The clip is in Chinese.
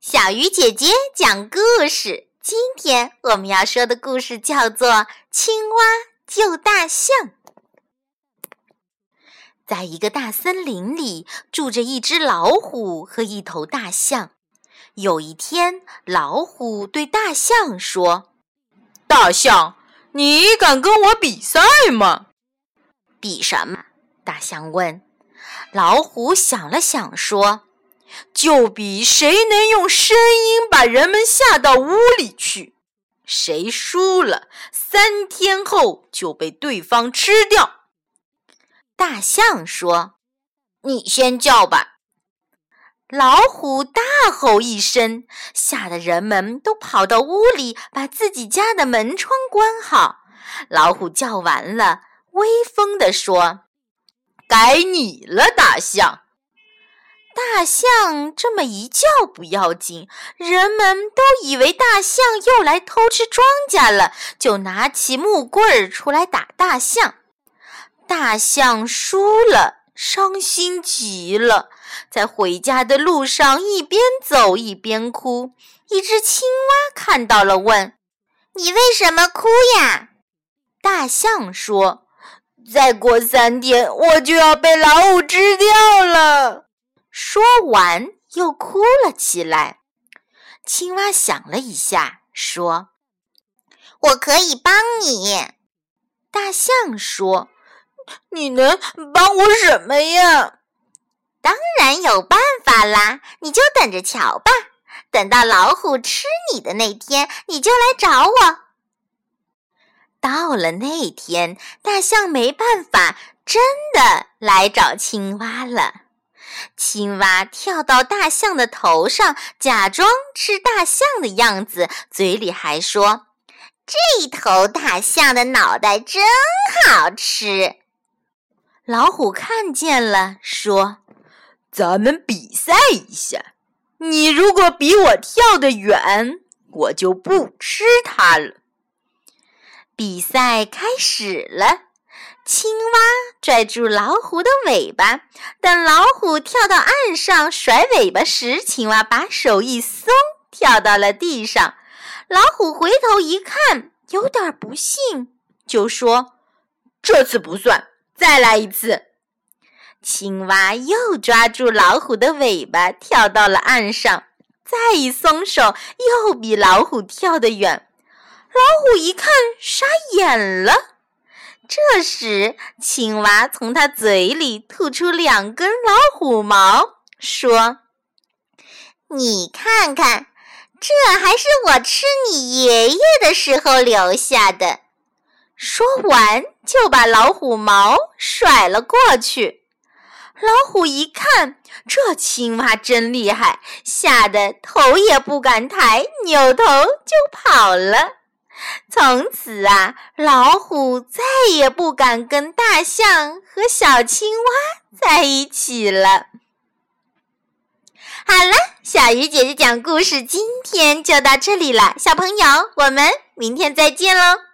小鱼姐姐讲故事。今天我们要说的故事叫做《青蛙救大象》。在一个大森林里，住着一只老虎和一头大象。有一天，老虎对大象说：“大象，你敢跟我比赛吗？”“比什么？”大象问。老虎想了想说。就比谁能用声音把人们吓到屋里去，谁输了，三天后就被对方吃掉。大象说：“你先叫吧。”老虎大吼一声，吓得人们都跑到屋里，把自己家的门窗关好。老虎叫完了，威风地说：“该你了，大象。”大象这么一叫不要紧，人们都以为大象又来偷吃庄稼了，就拿起木棍儿出来打大象。大象输了，伤心极了，在回家的路上一边走一边哭。一只青蛙看到了，问：“你为什么哭呀？”大象说：“再过三天，我就要被老虎吃掉了。”说完，又哭了起来。青蛙想了一下，说：“我可以帮你。”大象说：“你能帮我什么呀？”“当然有办法啦，你就等着瞧吧。等到老虎吃你的那天，你就来找我。”到了那天，大象没办法，真的来找青蛙了。青蛙跳到大象的头上，假装吃大象的样子，嘴里还说：“这头大象的脑袋真好吃。”老虎看见了，说：“咱们比赛一下，你如果比我跳得远，我就不吃它了。”比赛开始了。青蛙拽住老虎的尾巴，等老虎跳到岸上甩尾巴时，青蛙把手一松，跳到了地上。老虎回头一看，有点不信，就说：“这次不算，再来一次。”青蛙又抓住老虎的尾巴，跳到了岸上，再一松手，又比老虎跳得远。老虎一看，傻眼了。这时，青蛙从它嘴里吐出两根老虎毛，说：“你看看，这还是我吃你爷爷的时候留下的。”说完，就把老虎毛甩了过去。老虎一看，这青蛙真厉害，吓得头也不敢抬，扭头就跑了。从此啊，老虎再也不敢跟大象和小青蛙在一起了。好了，小鱼姐姐讲故事今天就到这里了，小朋友，我们明天再见喽。